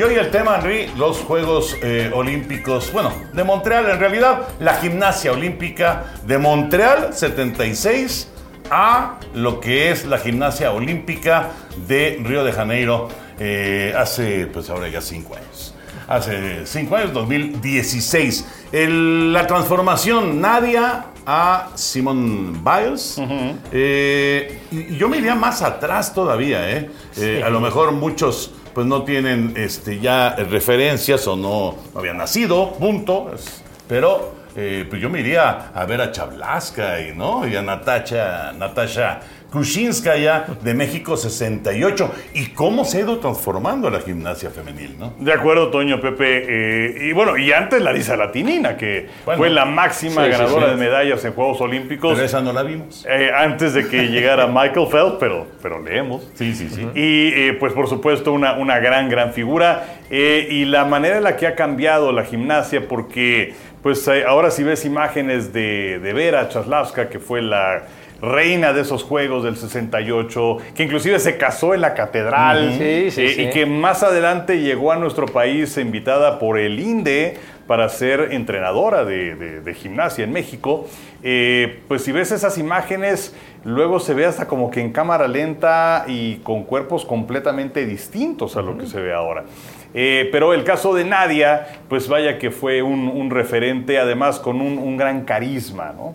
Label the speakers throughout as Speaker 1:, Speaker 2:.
Speaker 1: Y hoy el tema, Henry, los Juegos eh, Olímpicos, bueno, de Montreal, en realidad, la gimnasia olímpica de Montreal 76 a lo que es la gimnasia olímpica de Río de Janeiro eh, hace, pues ahora ya cinco años. Hace cinco años, 2016. El- la transformación Nadia a Simone Biles. Y yo me iría más atrás todavía, ¿eh? Eh, A lo mejor muchos pues no tienen este, ya referencias o no, habían nacido, punto. Pero eh, pues yo me iría a ver a Chablaska y, ¿no? y a Natasha, Natasha Krushinskaya de México 68. Y cómo se ha ido transformando la gimnasia femenil, ¿no?
Speaker 2: De acuerdo, Toño, Pepe. eh, y bueno, y antes Larisa Latinina, que
Speaker 1: Bueno.
Speaker 2: fue la máxima
Speaker 1: Sí,
Speaker 2: ganadora
Speaker 1: sí.
Speaker 2: de medallas en Juegos Olímpicos.
Speaker 1: Pero esa no la vimos.
Speaker 2: eh, antes de que llegara Michael Phelps, pero, pero leemos.
Speaker 1: Sí, sí, sí.
Speaker 2: Y eh, pues por supuesto una, una gran, gran figura. Y la manera en la que ha cambiado la gimnasia, porque pues ahora si ves imágenes de, de Vera Chaslavska, que fue la reina de esos Juegos del 68, que inclusive se casó en la catedral,
Speaker 3: Sí, sí,
Speaker 2: eh,
Speaker 3: sí.
Speaker 2: y que más adelante llegó a nuestro país invitada por el INDE para ser entrenadora de, de- de gimnasia en México. Eh, pues si ves esas imágenes, luego se ve hasta como que en cámara lenta y con cuerpos completamente distintos a lo que se ve ahora. Eh, pero el caso de Nadia, pues vaya que fue un, un referente, además con un, un gran carisma, ¿no?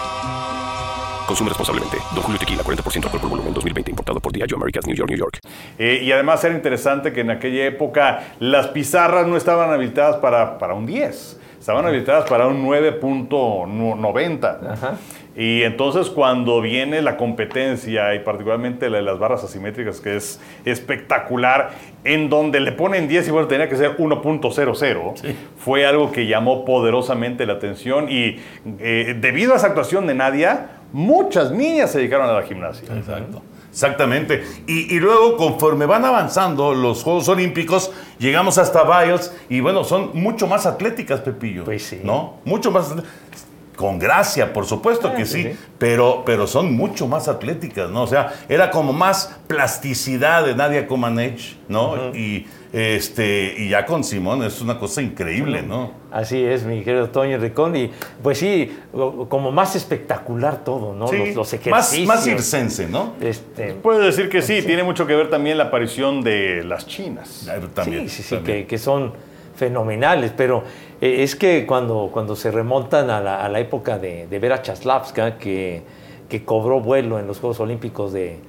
Speaker 4: Consume responsablemente. Don Julio Tequila, 40% alcohol por volumen, 2020. Importado por Diageo Americas, New York, New York.
Speaker 2: Eh, y además era interesante que en aquella época las pizarras no estaban habilitadas para, para un 10, estaban habilitadas para un 9.90.
Speaker 3: Ajá.
Speaker 2: Y entonces cuando viene la competencia y particularmente la de las barras asimétricas, que es espectacular, en donde le ponen 10 y bueno, tenía que ser 1.00, fue algo que llamó poderosamente la atención y eh, debido a esa actuación de Nadia, muchas niñas se dedicaron a la gimnasia.
Speaker 1: Exacto. Exactamente. Y, y luego, conforme van avanzando los Juegos Olímpicos, llegamos hasta Biles y bueno, son mucho más atléticas, Pepillo.
Speaker 3: Pues sí.
Speaker 1: ¿No? Mucho más Con gracia, por supuesto
Speaker 3: Ah,
Speaker 1: que
Speaker 3: sí,
Speaker 1: sí,
Speaker 3: sí.
Speaker 1: Pero, pero son mucho más atléticas, ¿no? O sea, era como más plasticidad de Nadia Comaneci, ¿no? Y este y ya con Simón es una cosa increíble, ¿no?
Speaker 3: Así es, mi querido Toño Ricón. Y pues sí, como más espectacular todo, ¿no?
Speaker 1: Sí,
Speaker 3: los, los
Speaker 1: más,
Speaker 3: ejercicios.
Speaker 1: más circense, ¿no?
Speaker 3: Este,
Speaker 2: Puede decir que sí, tiene mucho que ver también la aparición de las chinas.
Speaker 1: También,
Speaker 3: sí, sí, sí, que, que son fenomenales, pero eh, es que cuando, cuando se remontan a la, a la época de, de Vera Chaslavska, que, que cobró vuelo en los Juegos Olímpicos de,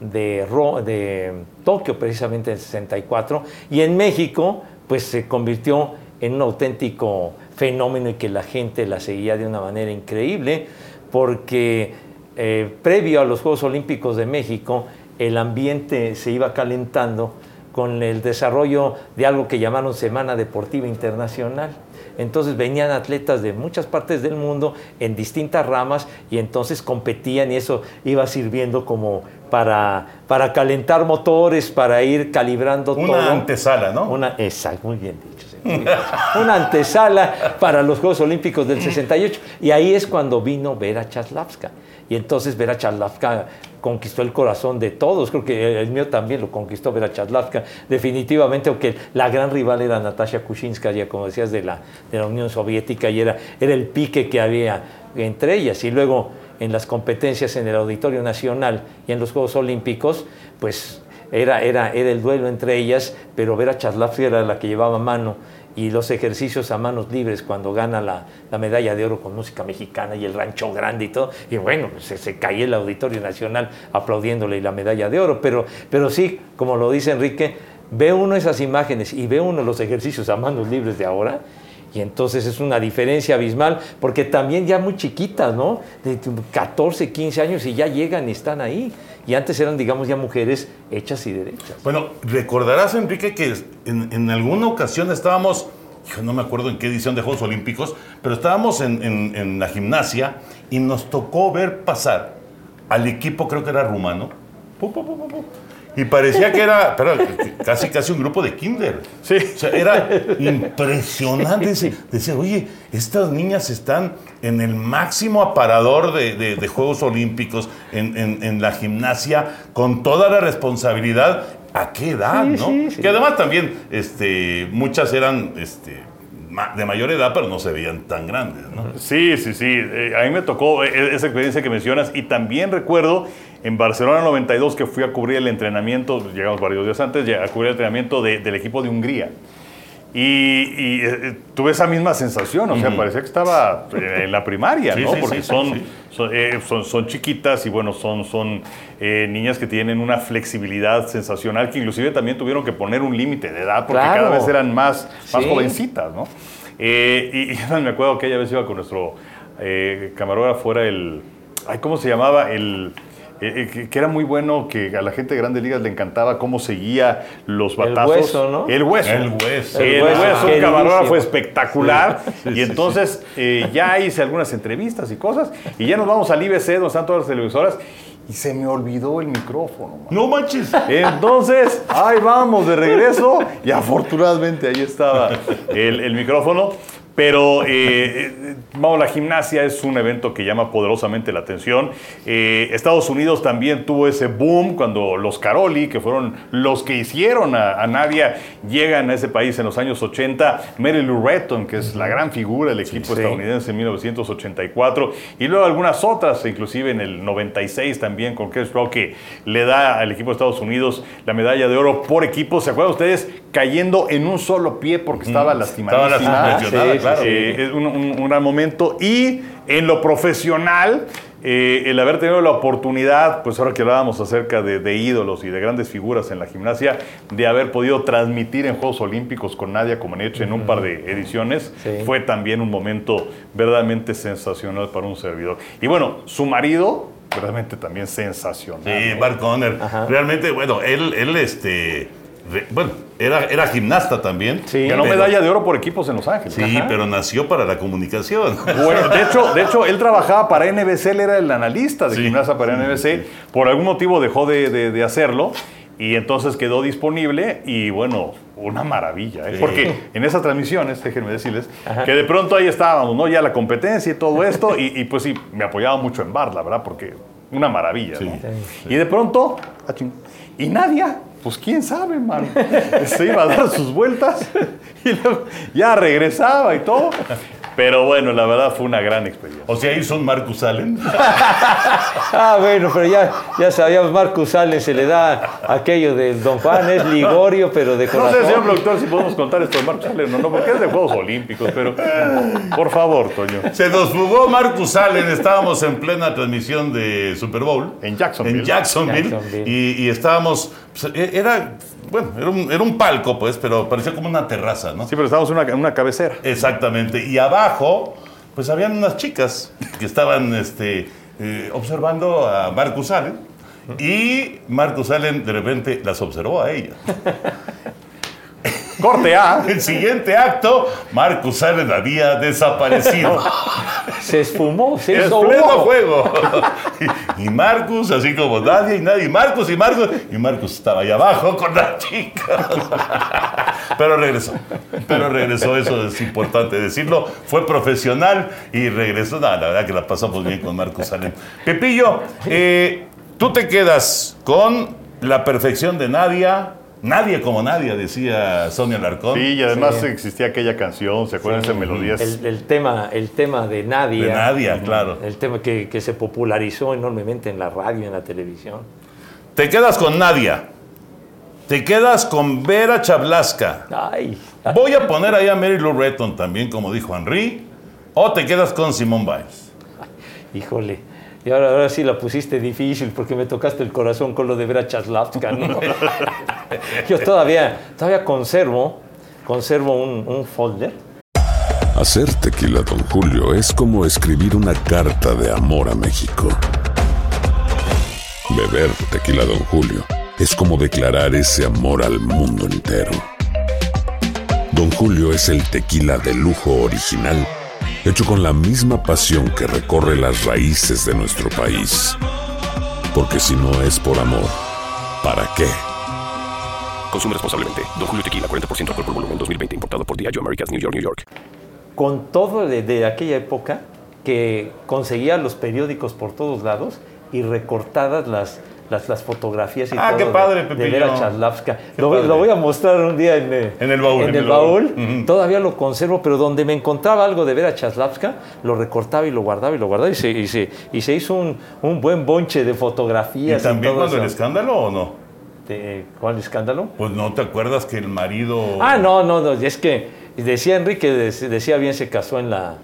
Speaker 3: de, Tokio, precisamente en el 64, y en México, pues se convirtió en un auténtico fenómeno y que la gente la seguía de una manera increíble, porque eh, previo a los Juegos Olímpicos de México, el ambiente se iba calentando con el desarrollo de algo que llamaron Semana Deportiva Internacional. Entonces venían atletas de muchas partes del mundo en distintas ramas y entonces competían y eso iba sirviendo como para, para calentar motores, para ir calibrando
Speaker 1: Una
Speaker 3: todo.
Speaker 1: antesala, ¿no?
Speaker 3: Una, exacto, muy bien dicho. muy bien. Una antesala para los Juegos Olímpicos del 68. Y ahí es cuando vino Vera Chaslavska. Y entonces Vera Chaslavska conquistó el corazón de todos. Creo que el mío también lo conquistó Vera Chaslavska, definitivamente, aunque la gran rival era Natasha Kushinskaya, como decías, de la, de la Unión Soviética, y era, era el pique que había entre ellas. Y luego en las competencias en el Auditorio Nacional y en los Juegos Olímpicos, pues era, era, era el duelo entre ellas, pero Vera Chaslavsky era la que llevaba mano y los ejercicios a manos libres cuando gana la, la medalla de oro con música mexicana y el rancho grande y todo. Y bueno, se, se caía el Auditorio Nacional aplaudiéndole y la medalla de oro. Pero, pero sí, como lo dice Enrique, ve uno esas imágenes y ve uno los ejercicios a manos libres de ahora. Y entonces es una diferencia abismal, porque también ya muy chiquitas, ¿no? De 14, 15 años y ya llegan y están ahí. Y antes eran, digamos, ya mujeres hechas y derechas.
Speaker 1: Bueno, recordarás, Enrique, que en, alguna ocasión estábamos, yo no me acuerdo en qué edición de Juegos Olímpicos, pero estábamos en, en- la gimnasia y nos tocó ver pasar al equipo, creo que era rumano, pu, pu, pu, y parecía que era pero, casi casi un grupo de kinder.
Speaker 2: Sí.
Speaker 1: O sea, era impresionante. Decía, oye, estas niñas están en el máximo aparador de, de- de Juegos Olímpicos, en, en- en la gimnasia, con toda la responsabilidad. ¿A qué edad,
Speaker 3: Sí,
Speaker 1: no?
Speaker 3: sí, sí.
Speaker 1: Que además también este, muchas eran este, de mayor edad, pero no se veían tan grandes, ¿no?
Speaker 2: Sí, sí, sí. Eh, a mí me tocó eh, esa experiencia que mencionas y también recuerdo en Barcelona 92 que fui a cubrir el entrenamiento, llegamos varios días antes, a cubrir el entrenamiento de- del equipo de Hungría. Y, y, eh, tuve esa misma sensación, o sea, parecía que estaba eh, en la primaria,
Speaker 1: Sí,
Speaker 2: ¿no?
Speaker 1: sí,
Speaker 2: Porque
Speaker 1: sí,
Speaker 2: son,
Speaker 1: sí.
Speaker 2: son, eh, son, son chiquitas y bueno, son, son eh, niñas que tienen una flexibilidad sensacional que inclusive también tuvieron que poner un límite de edad porque
Speaker 3: Claro.
Speaker 2: cada vez eran más, más
Speaker 3: Sí.
Speaker 2: jovencitas, ¿no? Eh, y, y me acuerdo que aquella vez iba con nuestro eh, camarógrafo, era el... Ay, ¿Cómo se llamaba? El... eh, eh, que, que era muy bueno, que a la gente de Grandes Ligas le encantaba cómo seguía los
Speaker 3: El
Speaker 2: batazos.
Speaker 3: hueso, ¿no?
Speaker 2: El hueso.
Speaker 1: El hueso.
Speaker 2: El
Speaker 3: El
Speaker 2: hueso,
Speaker 3: hueso,
Speaker 2: un
Speaker 3: queridísimo.
Speaker 2: camarógrafo espectacular.
Speaker 1: Sí,
Speaker 2: y
Speaker 1: sí,
Speaker 2: entonces eh, ya hice algunas entrevistas y cosas. Y ya nos vamos al IBC, donde están todas las televisoras. Y se me olvidó el micrófono. man.
Speaker 1: No manches.
Speaker 2: Entonces, ahí vamos de regreso y afortunadamente ahí estaba el, el micrófono. Pero, eh, eh, vamos, la gimnasia es un evento que llama poderosamente la atención. Eh, Estados Unidos también tuvo ese boom cuando los Caroli, que fueron los que hicieron a, a Nadia, llegan a ese país en los años 80. Mary Lou Retton, que es la gran figura del equipo
Speaker 3: sí.
Speaker 2: estadounidense en 1984. Y luego algunas otras, inclusive en el 96 también con Chris Rock, que le da al equipo de Estados Unidos la medalla de oro por equipo. ¿Se acuerdan ustedes? Cayendo en un solo pie porque estaba lastimadísima.
Speaker 1: Estaba claro.
Speaker 2: Eh, es un, un- un gran momento. Y en lo profesional, eh, el haber tenido la oportunidad, pues ahora que hablábamos acerca de, de ídolos y de grandes figuras en la gimnasia, de haber podido transmitir en Juegos Olímpicos con Nadia Comaneci en un par de ediciones,
Speaker 3: Sí.
Speaker 2: fue también un momento verdaderamente sensacional para un servidor. Y bueno, su marido, verdaderamente también sensacional.
Speaker 1: Sí. Mark Conner. Realmente, bueno, él, él este, bueno, era, era gimnasta también.
Speaker 3: Sí.
Speaker 2: Ganó
Speaker 1: pero-
Speaker 2: medalla de oro por equipos en Los Ángeles.
Speaker 1: Sí, pero nació para la comunicación.
Speaker 2: Bueno, de hecho, de hecho, él trabajaba para NBC, él era el analista de
Speaker 1: Sí,
Speaker 2: gimnasia para NBC. Por algún motivo dejó de, de- de hacerlo y entonces quedó disponible y bueno, una maravilla. ¿eh?
Speaker 1: Sí.
Speaker 2: Porque en esas transmisiones, déjenme decirles,
Speaker 3: Ajá.
Speaker 2: que de pronto ahí estábamos, ¿no? Ya la competencia y todo esto y, y pues sí, me apoyaba mucho en Bar, la verdad, porque una maravilla,
Speaker 1: Sí.
Speaker 2: ¿no? Y de pronto, y Nadia, pues quién sabe, man. Se iba a dar sus vueltas y ya regresaba y todo. Pero bueno, la verdad fue una gran experiencia.
Speaker 1: O sea, hizo un Marcus Allen.
Speaker 3: Ah, bueno, pero ya, ya sabíamos, Marcus Allen se le da aquello del Don Juan, es Ligorio, pero de
Speaker 2: No
Speaker 3: corazón.
Speaker 2: sé, señor productor, si podemos contar esto de Marcos Allen o no, porque es de Juegos Olímpicos, pero por favor, Toño.
Speaker 1: Se nos fugó Marcus Allen. Estábamos en plena transmisión de Super Bowl.
Speaker 2: En Jacksonville.
Speaker 1: En Jacksonville.
Speaker 3: Jacksonville.
Speaker 1: Y, y estábamos. pues, e- era. Bueno, era un, era un palco, pues, pero parecía como una terraza, ¿no?
Speaker 2: Sí, pero estábamos en una, una cabecera.
Speaker 1: Exactamente. Y abajo, pues habían unas chicas que estaban este, eh, observando a Marcus Allen. Y Marcus Allen de repente las observó a ella.
Speaker 2: Corte A.
Speaker 1: El siguiente acto, Marcus Allen había desaparecido.
Speaker 3: Se esfumó, se
Speaker 1: En
Speaker 3: hizo
Speaker 1: pleno
Speaker 3: humo.
Speaker 1: juego. Y, y Marcus, así como nadie y nadie, Marcus y Marcus, y Marcus estaba ahí abajo con la chica. Pero regresó. Pero regresó, eso es importante decirlo. Fue profesional y regresó. No, la verdad que la pasamos bien con Marcus Allen. Pepillo, eh, tú te quedas con la perfección de Nadia. Nadie como Nadia, decía Sonia Larcón.
Speaker 2: Sí, y además
Speaker 3: Sí.
Speaker 2: existía aquella canción, ¿se acuerdan de esas melodías?
Speaker 3: El, el tema, el tema de Nadia.
Speaker 1: De Nadia, claro.
Speaker 3: El tema que, que se popularizó enormemente en la radio y en la televisión.
Speaker 1: Te quedas con Nadia. te quedas con Vera Chablasca.
Speaker 3: Ay,
Speaker 1: Voy a poner ahí a Mary Lou Retton también, como dijo Henry. O te quedas con Simone Biles.
Speaker 3: híjole. Y ahora, ahora sí la pusiste difícil porque me tocaste el corazón con lo de Vera Chaslavska. ¿no? Yo todavía, todavía conservo, conservo un, un folder
Speaker 5: Hacer tequila, Don Julio, es como escribir una carta de amor a México. Beber tequila, Don Julio, es como declarar ese amor al mundo entero. Don Julio es el tequila de lujo original, hecho con la misma pasión que recorre las raíces de nuestro país. Porque si no es por amor, ¿para qué?
Speaker 4: Consume responsablemente. Don Julio Tequila, 40% alcohol por volumen, 2020. Importado por Diageo Americas, New York, New York.
Speaker 3: con todo de, de aquella época que conseguía los periódicos por todos lados y recortadas las, las, las fotografías y
Speaker 1: Ah,
Speaker 3: todo
Speaker 1: qué
Speaker 3: de-
Speaker 1: padre,
Speaker 3: de,
Speaker 1: Pepillo.
Speaker 3: Vera Chaslavska.
Speaker 1: Qué
Speaker 3: Lo, lo voy a mostrar un día en, eh,
Speaker 1: En el baúl,
Speaker 3: En
Speaker 1: en
Speaker 3: el
Speaker 1: el baúl.
Speaker 3: Todavía lo conservo, pero donde me encontraba algo de Vera Chaslavska, lo recortaba y lo guardaba y lo guardaba y se, y se, y se hizo un, un buen bonche de
Speaker 1: ¿Y
Speaker 3: fotografías.
Speaker 1: también
Speaker 3: todo
Speaker 1: cuando el escándalo o no?
Speaker 3: De- ¿Cuál escándalo?
Speaker 1: Pues no te acuerdas que el marido.
Speaker 3: Ah, no, no, no, es que decía Enrique, dec- decía bien, se casó en la,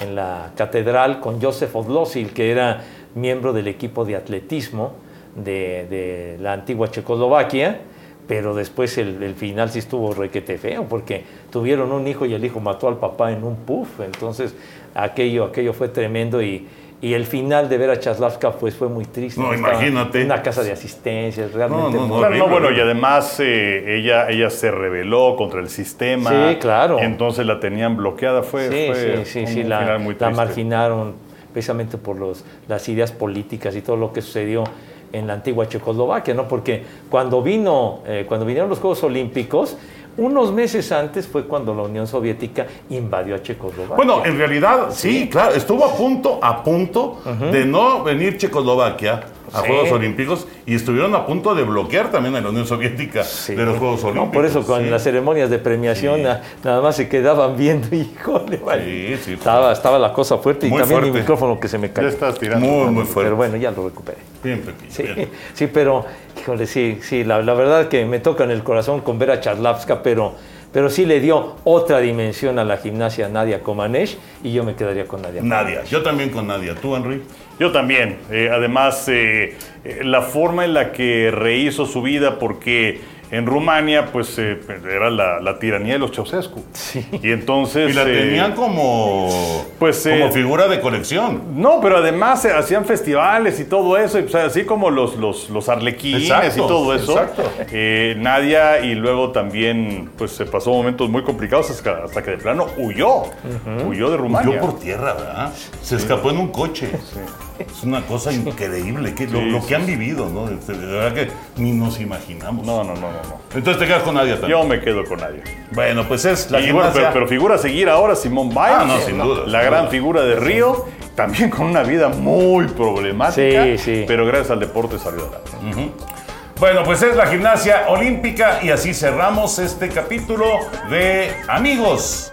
Speaker 3: en la catedral con Joseph Odlosil, que era miembro del equipo de atletismo de, de la antigua Checoslovaquia, pero después el, el final sí estuvo requete feo, porque tuvieron un hijo y el hijo mató al papá en un puff, entonces aquello, aquello fue tremendo y... y el final de Vera Chaslavska pues, fue muy triste.
Speaker 1: No,
Speaker 3: Estaba
Speaker 1: imagínate.
Speaker 3: Una casa de asistencia, realmente.
Speaker 1: No, no, no,
Speaker 3: muy-
Speaker 2: Claro, no, bueno, y además eh, ella, ella se rebeló contra el sistema.
Speaker 3: Sí, claro.
Speaker 2: Entonces la tenían bloqueada. Fue,
Speaker 3: Sí,
Speaker 2: fue
Speaker 3: sí, sí,
Speaker 2: un
Speaker 3: sí, la,
Speaker 2: final muy
Speaker 3: la marginaron precisamente por los, las ideas políticas y todo lo que sucedió en la antigua Checoslovaquia, ¿no? Porque cuando vino, eh, cuando vinieron los Juegos Olímpicos, unos meses antes fue cuando la Unión Soviética invadió a Checoslovaquia.
Speaker 1: Bueno, en realidad, sí, claro, estuvo a punto, a punto de no venir Checoslovaquia a
Speaker 3: Sí.
Speaker 1: Juegos Olímpicos y estuvieron a punto de bloquear también a la Unión Soviética
Speaker 3: Sí.
Speaker 1: de los Juegos Olímpicos.
Speaker 3: No, por eso con
Speaker 1: sí.
Speaker 3: las ceremonias de premiación nada más se quedaban viendo, híjole, vale.
Speaker 1: Sí, sí,
Speaker 3: estaba, estaba la cosa fuerte y también mi
Speaker 1: fuerte.
Speaker 3: micrófono que se me
Speaker 2: Ya
Speaker 3: cayó.
Speaker 2: estás tirando.
Speaker 1: Muy, muy fuerte.
Speaker 3: Pero bueno, ya lo recuperé.
Speaker 1: Bien, Pepillo,
Speaker 3: Sí,
Speaker 1: bien.
Speaker 3: sí, pero, híjole, sí, sí, la, la verdad que me toca en el corazón con ver a Charlavska, pero, pero sí le dio otra dimensión a la gimnasia Nadia Comaneci y yo me quedaría con Nadia.
Speaker 1: Nadia, yo también con Nadia. ¿Tú, Henry?
Speaker 2: Yo también. Eh, además, eh, eh, la forma en la que rehizo su vida, porque en Rumania, pues eh, era la, la tiranía de los Ceausescu.
Speaker 3: Sí.
Speaker 2: Y entonces.
Speaker 1: Y la
Speaker 2: eh,
Speaker 1: tenían como,
Speaker 2: pues,
Speaker 1: como
Speaker 2: eh,
Speaker 1: figura de colección.
Speaker 2: No, pero además se hacían festivales y todo eso, y, pues, así como los, los, los arlequines
Speaker 1: Exacto,
Speaker 2: y todo eso.
Speaker 1: exacto.
Speaker 2: Eh, Nadia y luego también pues se pasó momentos muy complicados hasta, hasta que de plano huyó, huyó de Rumania.
Speaker 1: Yo por tierra, ¿verdad? Se escapó en un coche. Es una cosa increíble, que lo,
Speaker 2: Sí,
Speaker 1: lo
Speaker 2: sí,
Speaker 1: que han vivido, ¿no? De verdad que ni nos imaginamos.
Speaker 2: No, no, no, no, no.
Speaker 1: Entonces te quedas con Nadia también.
Speaker 2: Yo me quedo con Nadia.
Speaker 1: Bueno, pues es la
Speaker 2: y bueno,
Speaker 1: gimnasia.
Speaker 2: pero, pero figura a seguir ahora Simón Biles.
Speaker 1: Ah, no, sin duda,
Speaker 2: La
Speaker 1: sin
Speaker 2: gran
Speaker 1: duda.
Speaker 2: figura de Río, también con una vida muy problemática.
Speaker 3: Sí, sí.
Speaker 2: Pero gracias al deporte salió adelante.
Speaker 1: Bueno, pues es la gimnasia olímpica y así cerramos este capítulo de Amigos.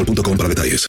Speaker 6: boostmobile.com para detalles.